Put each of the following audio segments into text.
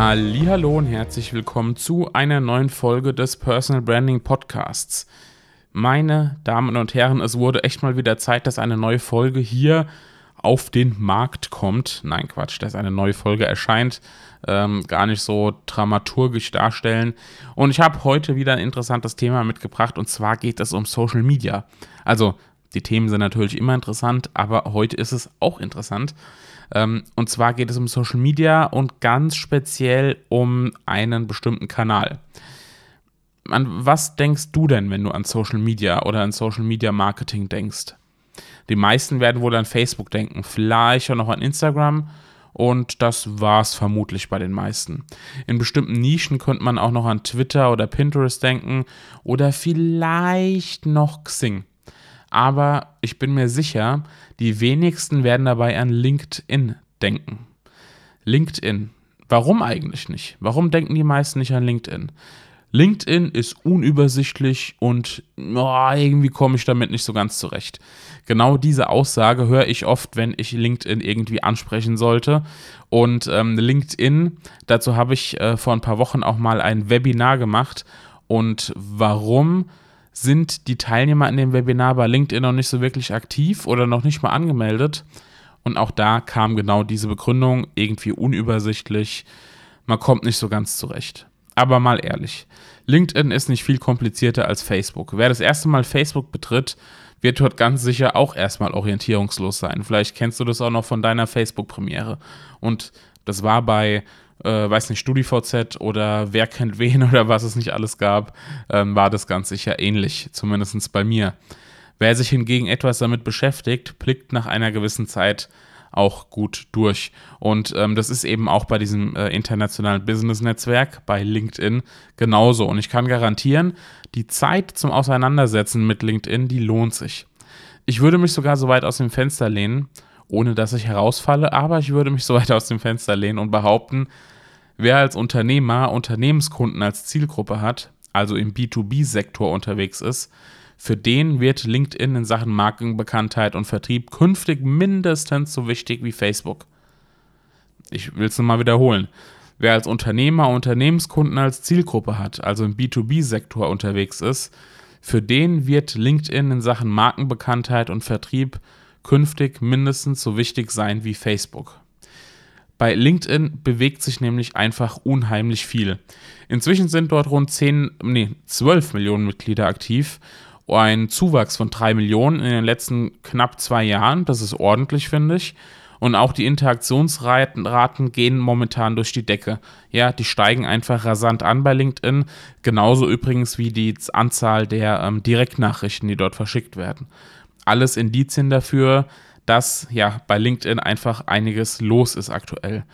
Hallo und herzlich willkommen zu einer neuen Folge des Personal Branding Podcasts. Meine Damen und Herren, es wurde echt mal wieder Zeit, dass eine neue Folge hier auf den Markt kommt. Nein, Quatsch, dass eine neue Folge erscheint. Ähm, gar nicht so dramaturgisch darstellen. Und ich habe heute wieder ein interessantes Thema mitgebracht und zwar geht es um Social Media. Also, die Themen sind natürlich immer interessant, aber heute ist es auch interessant. Ähm, und zwar geht es um Social Media und ganz speziell um einen bestimmten Kanal. An was denkst du denn, wenn du an Social Media oder an Social Media Marketing denkst? Die meisten werden wohl an Facebook denken, vielleicht auch noch an Instagram und das war es vermutlich bei den meisten. In bestimmten Nischen könnte man auch noch an Twitter oder Pinterest denken oder vielleicht noch Xing aber ich bin mir sicher, die wenigsten werden dabei an LinkedIn denken. LinkedIn. Warum eigentlich nicht? Warum denken die meisten nicht an LinkedIn? LinkedIn ist unübersichtlich und oh, irgendwie komme ich damit nicht so ganz zurecht. Genau diese Aussage höre ich oft, wenn ich LinkedIn irgendwie ansprechen sollte. Und ähm, LinkedIn, dazu habe ich äh, vor ein paar Wochen auch mal ein Webinar gemacht. Und warum sind die Teilnehmer in dem Webinar bei LinkedIn noch nicht so wirklich aktiv oder noch nicht mal angemeldet. Und auch da kam genau diese Begründung, irgendwie unübersichtlich, man kommt nicht so ganz zurecht. Aber mal ehrlich, LinkedIn ist nicht viel komplizierter als Facebook. Wer das erste Mal Facebook betritt, wird dort ganz sicher auch erstmal orientierungslos sein. Vielleicht kennst du das auch noch von deiner Facebook-Premiere. Und das war bei äh, weiß nicht, StudiVZ oder Wer kennt wen oder was es nicht alles gab, ähm, war das ganz sicher ähnlich, zumindest bei mir. Wer sich hingegen etwas damit beschäftigt, blickt nach einer gewissen Zeit auch gut durch. Und ähm, das ist eben auch bei diesem äh, internationalen Business-Netzwerk, bei LinkedIn, genauso. Und ich kann garantieren, die Zeit zum Auseinandersetzen mit LinkedIn, die lohnt sich. Ich würde mich sogar so weit aus dem Fenster lehnen ohne dass ich herausfalle, aber ich würde mich so weit aus dem Fenster lehnen und behaupten, wer als Unternehmer Unternehmenskunden als Zielgruppe hat, also im B2B-Sektor unterwegs ist, für den wird LinkedIn in Sachen Markenbekanntheit und Vertrieb künftig mindestens so wichtig wie Facebook. Ich will es nochmal wiederholen. Wer als Unternehmer Unternehmenskunden als Zielgruppe hat, also im B2B-Sektor unterwegs ist, für den wird LinkedIn in Sachen Markenbekanntheit und Vertrieb künftig mindestens so wichtig sein wie Facebook. Bei LinkedIn bewegt sich nämlich einfach unheimlich viel. Inzwischen sind dort rund 10, nee, 12 Millionen Mitglieder aktiv. Ein Zuwachs von 3 Millionen in den letzten knapp zwei Jahren. Das ist ordentlich, finde ich. Und auch die Interaktionsraten gehen momentan durch die Decke. Ja, die steigen einfach rasant an bei LinkedIn. Genauso übrigens wie die Anzahl der ähm, Direktnachrichten, die dort verschickt werden alles Indizien dafür, dass ja bei LinkedIn einfach einiges los ist aktuell.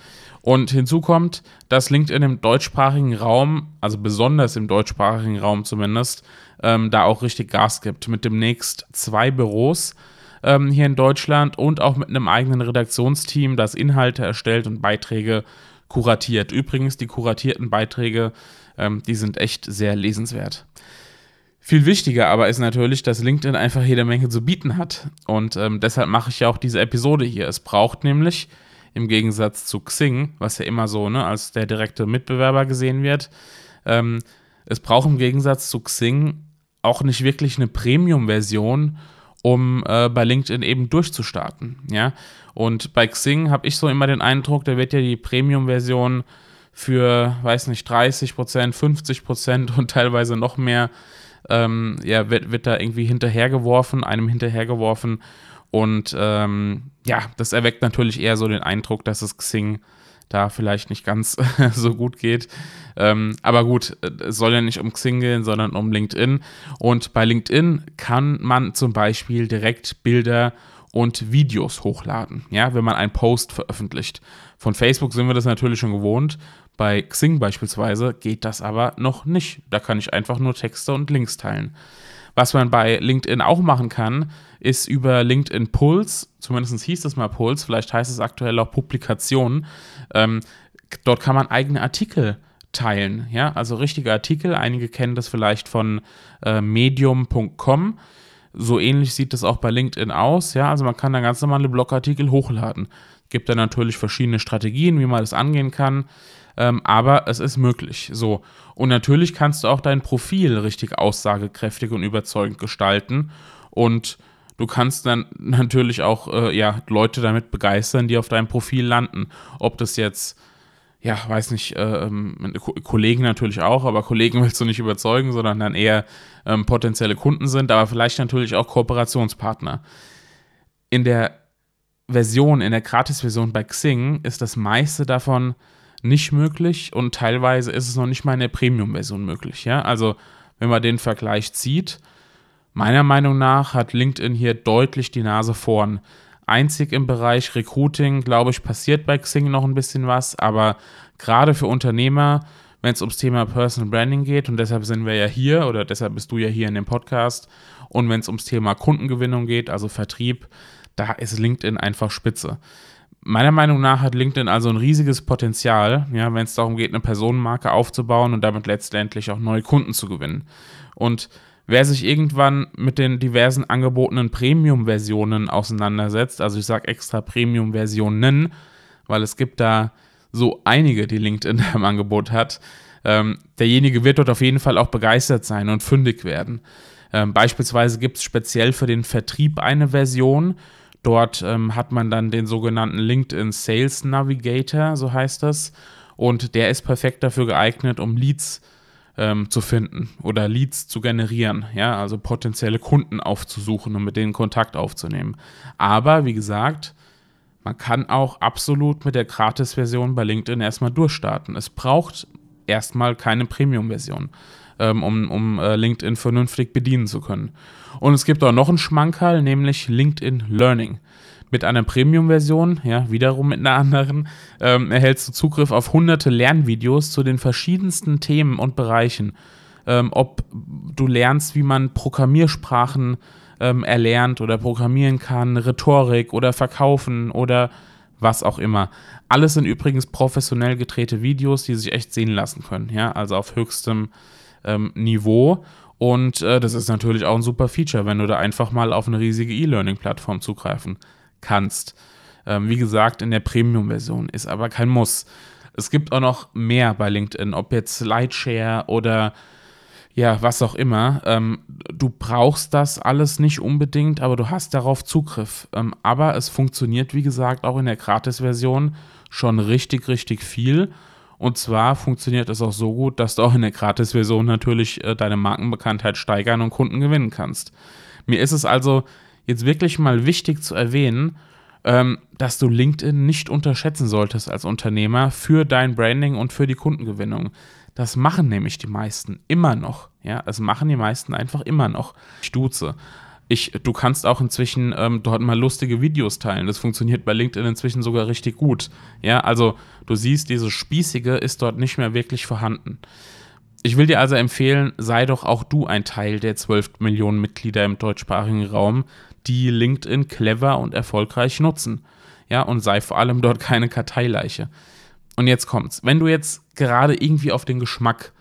Und hinzu kommt, dass LinkedIn im deutschsprachigen Raum, also besonders im deutschsprachigen Raum zumindest, ähm, da auch richtig Gas gibt. Mit demnächst zwei Büros ähm, hier in Deutschland und auch mit einem eigenen Redaktionsteam, das Inhalte erstellt und Beiträge kuratiert. Übrigens, die kuratierten Beiträge, ähm, die sind echt sehr lesenswert. Viel wichtiger aber ist natürlich, dass LinkedIn einfach jede Menge zu bieten hat. Und ähm, deshalb mache ich ja auch diese Episode hier. Es braucht nämlich, im Gegensatz zu Xing, was ja immer so ne, als der direkte Mitbewerber gesehen wird, ähm, es braucht im Gegensatz zu Xing auch nicht wirklich eine Premium-Version, um äh, bei LinkedIn eben durchzustarten. Ja? Und bei Xing habe ich so immer den Eindruck, da wird ja die Premium-Version für, weiß nicht, 30%, 50% und teilweise noch mehr ähm, ja, wird, wird da irgendwie hinterhergeworfen, einem hinterhergeworfen. Und ähm, ja, das erweckt natürlich eher so den Eindruck, dass es Xing da vielleicht nicht ganz so gut geht. Ähm, aber gut, es soll ja nicht um Xing gehen, sondern um LinkedIn. Und bei LinkedIn kann man zum Beispiel direkt Bilder und Videos hochladen, ja, wenn man einen Post veröffentlicht. Von Facebook sind wir das natürlich schon gewohnt. Bei Xing beispielsweise geht das aber noch nicht. Da kann ich einfach nur Texte und Links teilen. Was man bei LinkedIn auch machen kann, ist über LinkedIn Pulse, zumindest hieß es mal Pulse, vielleicht heißt es aktuell auch Publikation. Ähm, dort kann man eigene Artikel teilen, ja, also richtige Artikel. Einige kennen das vielleicht von äh, medium.com. So ähnlich sieht das auch bei LinkedIn aus, ja, also man kann da ganz normale Blogartikel hochladen. Gibt da natürlich verschiedene Strategien, wie man das angehen kann ähm, aber es ist möglich. So. Und natürlich kannst du auch dein Profil richtig aussagekräftig und überzeugend gestalten. Und du kannst dann natürlich auch äh, ja, Leute damit begeistern, die auf deinem Profil landen. Ob das jetzt, ja, weiß nicht, äh, ähm, Kollegen natürlich auch, aber Kollegen willst du nicht überzeugen, sondern dann eher ähm, potenzielle Kunden sind, aber vielleicht natürlich auch Kooperationspartner. In der Version, in der Gratis-Version bei Xing ist das meiste davon nicht möglich und teilweise ist es noch nicht mal in der Premium-Version möglich. Ja? Also, wenn man den Vergleich zieht, meiner Meinung nach hat LinkedIn hier deutlich die Nase vorn. Einzig im Bereich Recruiting, glaube ich, passiert bei Xing noch ein bisschen was, aber gerade für Unternehmer, wenn es ums Thema Personal Branding geht, und deshalb sind wir ja hier oder deshalb bist du ja hier in dem Podcast, und wenn es ums Thema Kundengewinnung geht, also Vertrieb, da ist LinkedIn einfach spitze. Meiner Meinung nach hat LinkedIn also ein riesiges Potenzial, ja, wenn es darum geht, eine Personenmarke aufzubauen und damit letztendlich auch neue Kunden zu gewinnen. Und wer sich irgendwann mit den diversen angebotenen Premium-Versionen auseinandersetzt, also ich sage extra Premium-Versionen, weil es gibt da so einige, die LinkedIn im Angebot hat, ähm, derjenige wird dort auf jeden Fall auch begeistert sein und fündig werden. Ähm, beispielsweise gibt es speziell für den Vertrieb eine Version, Dort ähm, hat man dann den sogenannten LinkedIn Sales Navigator, so heißt das. Und der ist perfekt dafür geeignet, um Leads ähm, zu finden oder Leads zu generieren, ja, also potenzielle Kunden aufzusuchen und mit denen Kontakt aufzunehmen. Aber wie gesagt, man kann auch absolut mit der Gratis-Version bei LinkedIn erstmal durchstarten. Es braucht erstmal keine Premium-Version ähm, um, um äh, LinkedIn vernünftig bedienen zu können. Und es gibt auch noch einen Schmankerl, nämlich LinkedIn Learning. Mit einer Premium-Version, ja, wiederum mit einer anderen, ähm, erhältst du Zugriff auf hunderte Lernvideos zu den verschiedensten Themen und Bereichen. Ähm, ob du lernst, wie man Programmiersprachen ähm, erlernt oder programmieren kann, Rhetorik oder Verkaufen oder was auch immer. Alles sind übrigens professionell gedrehte Videos, die sich echt sehen lassen können, ja, also auf höchstem ähm, Niveau. Und äh, das ist natürlich auch ein super Feature, wenn du da einfach mal auf eine riesige E-Learning-Plattform zugreifen kannst. Ähm, wie gesagt, in der Premium-Version ist aber kein Muss. Es gibt auch noch mehr bei LinkedIn, ob jetzt Slideshare oder ja, was auch immer. Ähm, du brauchst das alles nicht unbedingt, aber du hast darauf Zugriff. Ähm, aber es funktioniert, wie gesagt, auch in der Gratis-Version schon richtig, richtig viel. Und zwar funktioniert es auch so gut, dass du auch in der Gratis-Version natürlich äh, deine Markenbekanntheit steigern und Kunden gewinnen kannst. Mir ist es also jetzt wirklich mal wichtig zu erwähnen, ähm, dass du LinkedIn nicht unterschätzen solltest als Unternehmer für dein Branding und für die Kundengewinnung. Das machen nämlich die meisten immer noch. Ja, das machen die meisten einfach immer noch. Ich duze. Ich, du kannst auch inzwischen ähm, dort mal lustige Videos teilen. Das funktioniert bei LinkedIn inzwischen sogar richtig gut. Ja, also du siehst, dieses Spießige ist dort nicht mehr wirklich vorhanden. Ich will dir also empfehlen, sei doch auch du ein Teil der 12 Millionen Mitglieder im deutschsprachigen Raum, die LinkedIn clever und erfolgreich nutzen. Ja, und sei vor allem dort keine Karteileiche. Und jetzt kommt's. Wenn du jetzt gerade irgendwie auf den Geschmack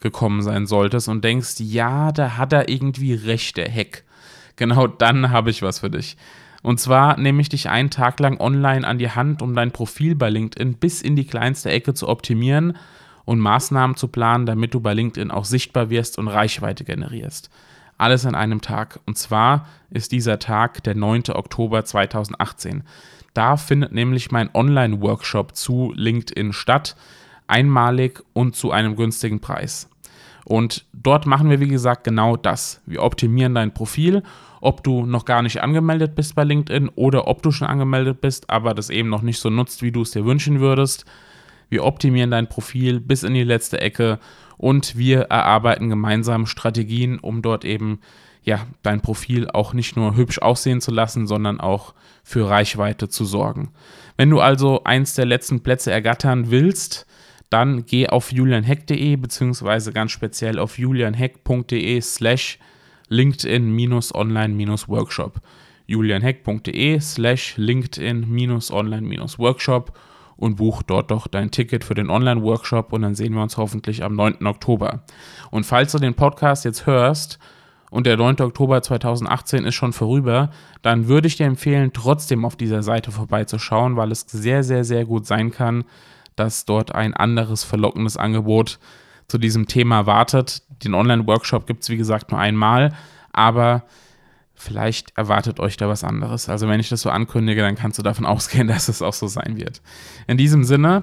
gekommen sein solltest und denkst, ja, da hat er irgendwie recht, der Hack genau dann habe ich was für dich. Und zwar nehme ich dich einen Tag lang online an die Hand, um dein Profil bei LinkedIn bis in die kleinste Ecke zu optimieren und Maßnahmen zu planen, damit du bei LinkedIn auch sichtbar wirst und Reichweite generierst. Alles an einem Tag. Und zwar ist dieser Tag der 9. Oktober 2018. Da findet nämlich mein Online-Workshop zu LinkedIn statt, einmalig und zu einem günstigen Preis. Und dort machen wir, wie gesagt, genau das. Wir optimieren dein Profil, ob du noch gar nicht angemeldet bist bei LinkedIn oder ob du schon angemeldet bist, aber das eben noch nicht so nutzt, wie du es dir wünschen würdest. Wir optimieren dein Profil bis in die letzte Ecke und wir erarbeiten gemeinsam Strategien, um dort eben ja, dein Profil auch nicht nur hübsch aussehen zu lassen, sondern auch für Reichweite zu sorgen. Wenn du also eins der letzten Plätze ergattern willst, dann geh auf julianheck.de beziehungsweise ganz speziell auf julianheck.de slash LinkedIn-Online-Workshop. julianheck.de slash LinkedIn-Online-Workshop und buch dort doch dein Ticket für den Online-Workshop und dann sehen wir uns hoffentlich am 9. Oktober. Und falls du den Podcast jetzt hörst und der 9. Oktober 2018 ist schon vorüber, dann würde ich dir empfehlen, trotzdem auf dieser Seite vorbeizuschauen, weil es sehr, sehr, sehr gut sein kann, dass dort ein anderes verlockendes Angebot zu diesem Thema wartet. Den Online-Workshop gibt es, wie gesagt, nur einmal, aber vielleicht erwartet euch da was anderes. Also wenn ich das so ankündige, dann kannst du davon ausgehen, dass es auch so sein wird. In diesem Sinne,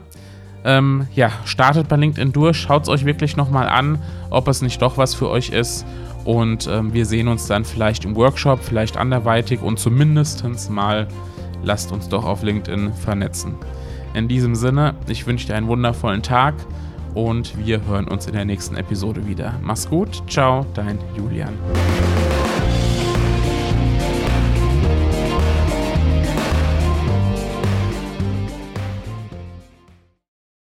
ähm, ja, startet bei LinkedIn durch, schaut es euch wirklich nochmal an, ob es nicht doch was für euch ist. Und ähm, wir sehen uns dann vielleicht im Workshop, vielleicht anderweitig und zumindest mal lasst uns doch auf LinkedIn vernetzen. In diesem Sinne, ich wünsche dir einen wundervollen Tag und wir hören uns in der nächsten Episode wieder. Mach's gut, ciao, dein Julian.